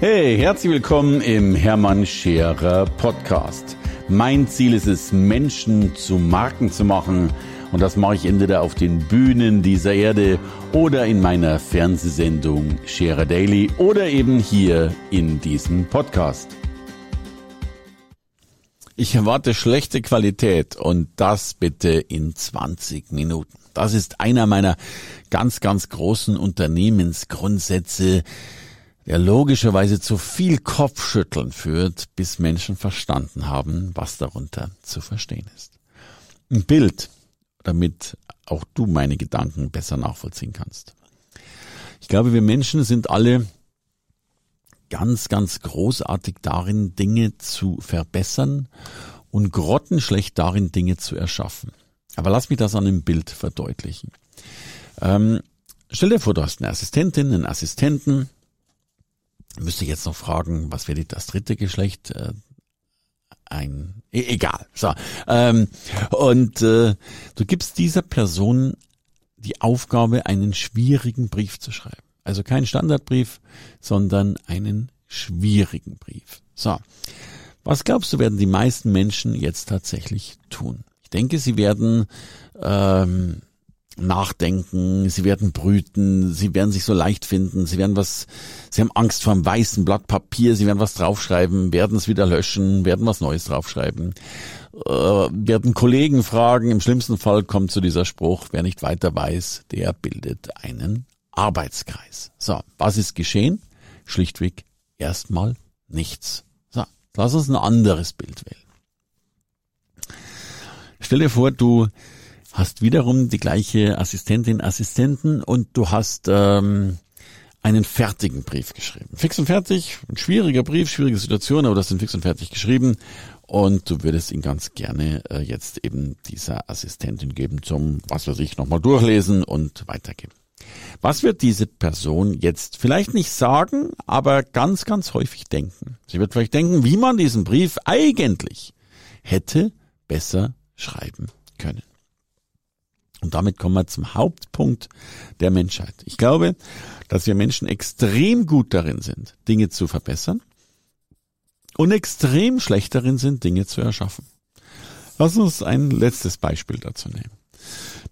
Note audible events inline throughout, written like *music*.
Hey, herzlich willkommen im Hermann Scherer Podcast. Mein Ziel ist es, Menschen zu Marken zu machen. Und das mache ich entweder auf den Bühnen dieser Erde oder in meiner Fernsehsendung Scherer Daily oder eben hier in diesem Podcast. Ich erwarte schlechte Qualität und das bitte in 20 Minuten. Das ist einer meiner ganz, ganz großen Unternehmensgrundsätze, der logischerweise zu viel Kopfschütteln führt, bis Menschen verstanden haben, was darunter zu verstehen ist. Ein Bild, damit auch du meine Gedanken besser nachvollziehen kannst. Ich glaube, wir Menschen sind alle ganz, ganz großartig darin, Dinge zu verbessern und grottenschlecht darin, Dinge zu erschaffen. Aber lass mich das an einem Bild verdeutlichen. Ähm, stell dir vor, du hast eine Assistentin, einen Assistenten, Müsste ich jetzt noch fragen, was wäre das dritte Geschlecht? Äh, ein, e egal. So. Ähm, und äh, du gibst dieser Person die Aufgabe, einen schwierigen Brief zu schreiben. Also kein Standardbrief, sondern einen schwierigen Brief. So. Was glaubst du, werden die meisten Menschen jetzt tatsächlich tun? Ich denke, sie werden ähm, nachdenken, sie werden brüten, sie werden sich so leicht finden, sie werden was, sie haben Angst vor einem weißen Blatt Papier, sie werden was draufschreiben, werden es wieder löschen, werden was Neues draufschreiben, äh, werden Kollegen fragen, im schlimmsten Fall kommt zu dieser Spruch, wer nicht weiter weiß, der bildet einen Arbeitskreis. So, was ist geschehen? Schlichtweg erstmal nichts. So, lass uns ein anderes Bild wählen. Stell dir vor, du hast wiederum die gleiche Assistentin, Assistenten und du hast ähm, einen fertigen Brief geschrieben. Fix und fertig, ein schwieriger Brief, schwierige Situation, aber das sind fix und fertig geschrieben und du würdest ihn ganz gerne äh, jetzt eben dieser Assistentin geben zum, was weiß ich, nochmal durchlesen und weitergeben. Was wird diese Person jetzt vielleicht nicht sagen, aber ganz, ganz häufig denken? Sie wird vielleicht denken, wie man diesen Brief eigentlich hätte besser schreiben können. Und damit kommen wir zum Hauptpunkt der Menschheit. Ich glaube, dass wir Menschen extrem gut darin sind, Dinge zu verbessern und extrem schlecht darin sind, Dinge zu erschaffen. Lass uns ein letztes Beispiel dazu nehmen.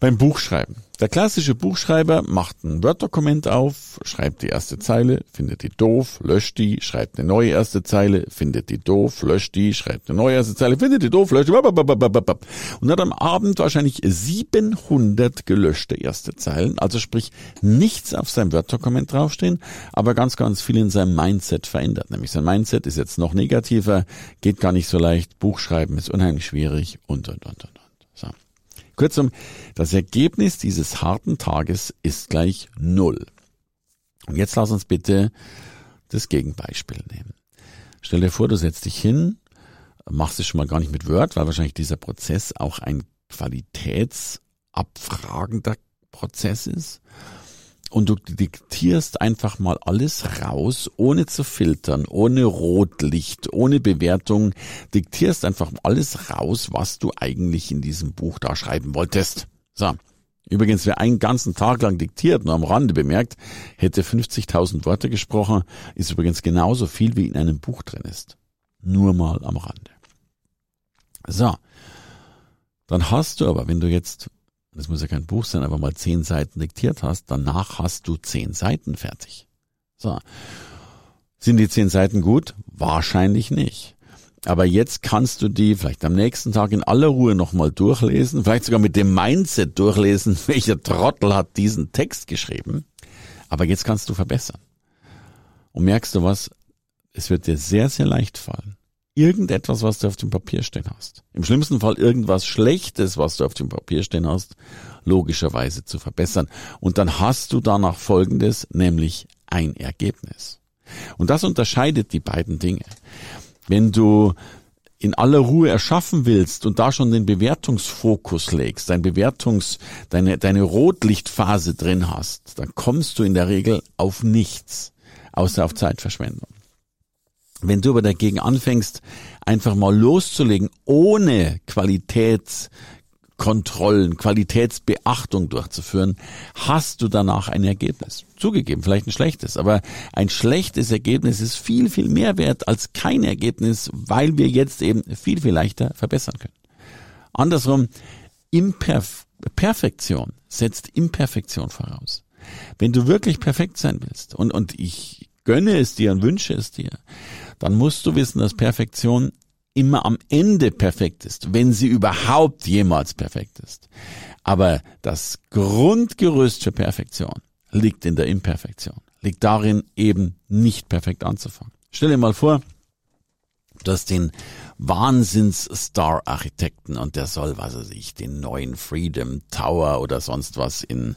Beim Buchschreiben. Der klassische Buchschreiber macht ein Word-Dokument auf, schreibt die erste Zeile, findet die doof, löscht die, schreibt eine neue erste Zeile, findet die doof, löscht die, schreibt eine neue erste Zeile, findet die doof, löscht die, und hat am Abend wahrscheinlich 700 gelöschte erste Zeilen, also sprich nichts auf seinem Word-Dokument draufstehen, aber ganz, ganz viel in seinem Mindset verändert. Nämlich sein Mindset ist jetzt noch negativer, geht gar nicht so leicht, Buchschreiben ist unheimlich schwierig und, und, und, und. Kurzum, das Ergebnis dieses harten Tages ist gleich Null. Und jetzt lass uns bitte das Gegenbeispiel nehmen. Stell dir vor, du setzt dich hin, machst es schon mal gar nicht mit Word, weil wahrscheinlich dieser Prozess auch ein qualitätsabfragender Prozess ist und du diktierst einfach mal alles raus, ohne zu filtern, ohne Rotlicht, ohne Bewertung, diktierst einfach alles raus, was du eigentlich in diesem Buch da schreiben wolltest. So. Übrigens, wer einen ganzen Tag lang diktiert, nur am Rande bemerkt, hätte 50.000 Worte gesprochen, ist übrigens genauso viel, wie in einem Buch drin ist. Nur mal am Rande. So. Dann hast du aber, wenn du jetzt das muss ja kein Buch sein, aber mal zehn Seiten diktiert hast, danach hast du zehn Seiten fertig. So. Sind die zehn Seiten gut? Wahrscheinlich nicht. Aber jetzt kannst du die vielleicht am nächsten Tag in aller Ruhe nochmal durchlesen, vielleicht sogar mit dem Mindset durchlesen, *laughs* welcher Trottel hat diesen Text geschrieben. Aber jetzt kannst du verbessern. Und merkst du was? Es wird dir sehr, sehr leicht fallen, irgendetwas, was du auf dem Papier stehen hast. Im schlimmsten Fall irgendwas Schlechtes, was du auf dem Papier stehen hast, logischerweise zu verbessern. Und dann hast du danach Folgendes, nämlich ein Ergebnis. Und das unterscheidet die beiden Dinge. Wenn du in aller Ruhe erschaffen willst und da schon den Bewertungsfokus legst, dein Bewertungs, deine, deine Rotlichtphase drin hast, dann kommst du in der Regel auf nichts, außer auf Zeitverschwendung. Wenn du aber dagegen anfängst, einfach mal loszulegen, ohne Qualitäts Qualitätskontrollen, Qualitätsbeachtung durchzuführen, hast du danach ein Ergebnis. Zugegeben, vielleicht ein schlechtes, aber ein schlechtes Ergebnis ist viel, viel mehr wert als kein Ergebnis, weil wir jetzt eben viel, viel leichter verbessern können. Andersrum, Imperf Perfektion setzt Imperfektion voraus. Wenn du wirklich perfekt sein willst, und, und ich gönne es dir und wünsche es dir, dann musst du wissen, dass Perfektion immer am Ende perfekt ist, wenn sie überhaupt jemals perfekt ist. Aber das Grundgerüst für Perfektion liegt in der Imperfektion, liegt darin, eben nicht perfekt anzufangen. Stell dir mal vor, du hast den Wahnsinns-Star-Architekten und der soll, was weiß ich, den neuen Freedom Tower oder sonst was in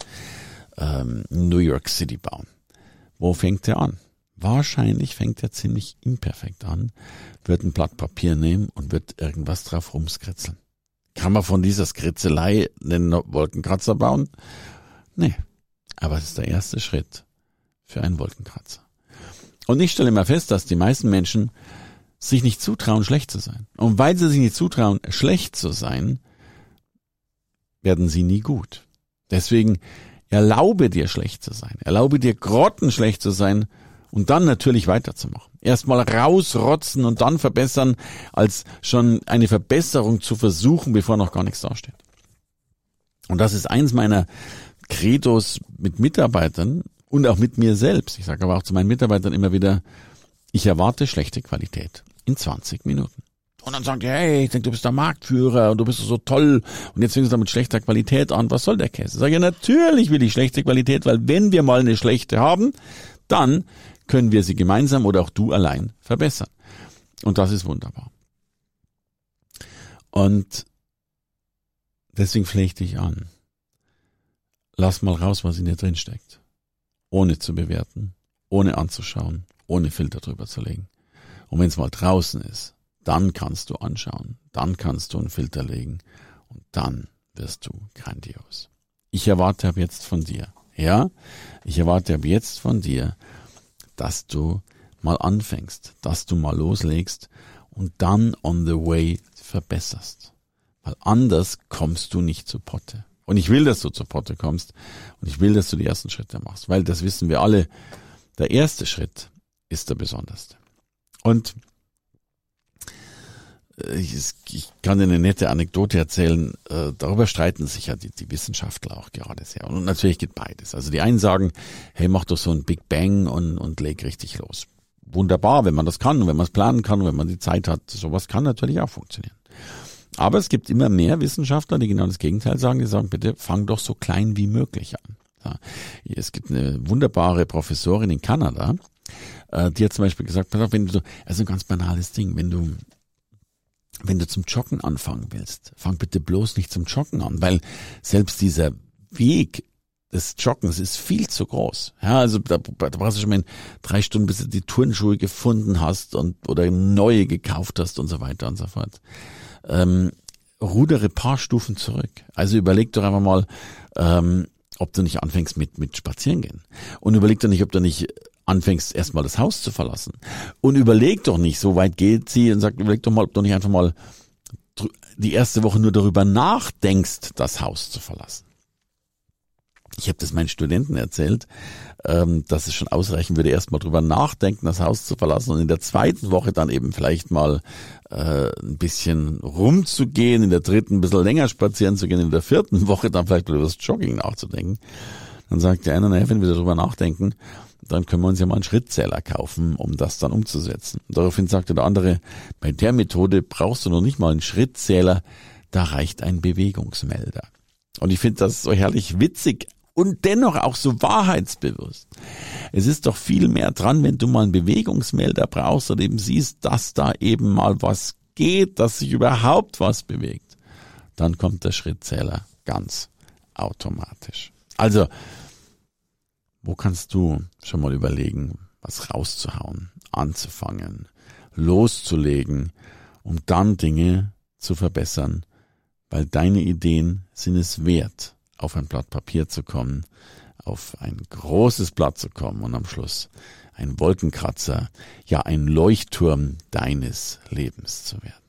ähm, New York City bauen. Wo fängt er an? Wahrscheinlich fängt er ziemlich imperfekt an, wird ein Blatt Papier nehmen und wird irgendwas drauf rumskritzeln. Kann man von dieser Skritzelei einen Wolkenkratzer bauen? Nee. Aber es ist der erste Schritt für einen Wolkenkratzer. Und ich stelle mal fest, dass die meisten Menschen sich nicht zutrauen, schlecht zu sein. Und weil sie sich nicht zutrauen, schlecht zu sein, werden sie nie gut. Deswegen erlaube dir schlecht zu sein. Erlaube dir grottenschlecht zu sein und dann natürlich weiterzumachen. Erstmal rausrotzen und dann verbessern, als schon eine Verbesserung zu versuchen, bevor noch gar nichts dasteht. Und das ist eins meiner Credos mit Mitarbeitern und auch mit mir selbst. Ich sage aber auch zu meinen Mitarbeitern immer wieder, ich erwarte schlechte Qualität in 20 Minuten. Und dann sagt er, hey, ich denke, du bist der Marktführer und du bist so toll und jetzt fängst du mit schlechter Qualität an. Was soll der Käse? Sag ja, natürlich will ich schlechte Qualität, weil wenn wir mal eine schlechte haben, dann können wir sie gemeinsam oder auch du allein verbessern. Und das ist wunderbar. Und deswegen flechte ich an. Lass mal raus, was in dir drin steckt. Ohne zu bewerten, ohne anzuschauen, ohne Filter drüber zu legen. Und wenn es mal draußen ist, dann kannst du anschauen, dann kannst du einen Filter legen und dann wirst du grandios. Ich erwarte ab jetzt von dir, ja, ich erwarte ab jetzt von dir, dass du mal anfängst, dass du mal loslegst und dann on the way verbesserst. Weil anders kommst du nicht zu Potte. Und ich will, dass du zu Potte kommst und ich will, dass du die ersten Schritte machst, weil das wissen wir alle. Der erste Schritt ist der besonderste. Und ich, ich kann eine nette Anekdote erzählen. Äh, darüber streiten sich ja die, die Wissenschaftler auch gerade sehr. Und natürlich geht beides. Also die einen sagen, hey, mach doch so ein Big Bang und, und leg richtig los. Wunderbar, wenn man das kann, wenn man es planen kann, wenn man die Zeit hat. Sowas kann natürlich auch funktionieren. Aber es gibt immer mehr Wissenschaftler, die genau das Gegenteil sagen. Die sagen, bitte fang doch so klein wie möglich an. Ja, es gibt eine wunderbare Professorin in Kanada, äh, die hat zum Beispiel gesagt, pass auf, wenn du so, also ein ganz banales Ding, wenn du wenn du zum Joggen anfangen willst, fang bitte bloß nicht zum Joggen an, weil selbst dieser Weg des Joggens ist viel zu groß. Ja, also da, da brauchst du schon mal drei Stunden, bis du die Turnschuhe gefunden hast und oder neue gekauft hast und so weiter und so fort. Ähm, rudere paar Stufen zurück. Also überleg doch einfach mal, ähm, ob du nicht anfängst mit mit Spazieren gehen und überleg doch nicht, ob du nicht anfängst, erstmal das Haus zu verlassen. Und überleg doch nicht, so weit geht sie und sagt, überleg doch mal, ob du nicht einfach mal die erste Woche nur darüber nachdenkst, das Haus zu verlassen. Ich habe das meinen Studenten erzählt, ähm, dass es schon ausreichen würde, erstmal drüber nachdenken, das Haus zu verlassen und in der zweiten Woche dann eben vielleicht mal äh, ein bisschen rumzugehen, in der dritten ein bisschen länger spazieren zu gehen, in der vierten *laughs* Woche dann vielleicht über das Jogging nachzudenken. Dann sagt der eine, naja, wenn wir darüber nachdenken, dann können wir uns ja mal einen Schrittzähler kaufen, um das dann umzusetzen. Daraufhin sagte der andere, bei der Methode brauchst du noch nicht mal einen Schrittzähler, da reicht ein Bewegungsmelder. Und ich finde das so herrlich witzig und dennoch auch so wahrheitsbewusst. Es ist doch viel mehr dran, wenn du mal einen Bewegungsmelder brauchst und eben siehst, dass da eben mal was geht, dass sich überhaupt was bewegt. Dann kommt der Schrittzähler ganz automatisch. Also, wo kannst du schon mal überlegen, was rauszuhauen, anzufangen, loszulegen, um dann Dinge zu verbessern, weil deine Ideen sind es wert, auf ein Blatt Papier zu kommen, auf ein großes Blatt zu kommen und am Schluss ein Wolkenkratzer, ja ein Leuchtturm deines Lebens zu werden.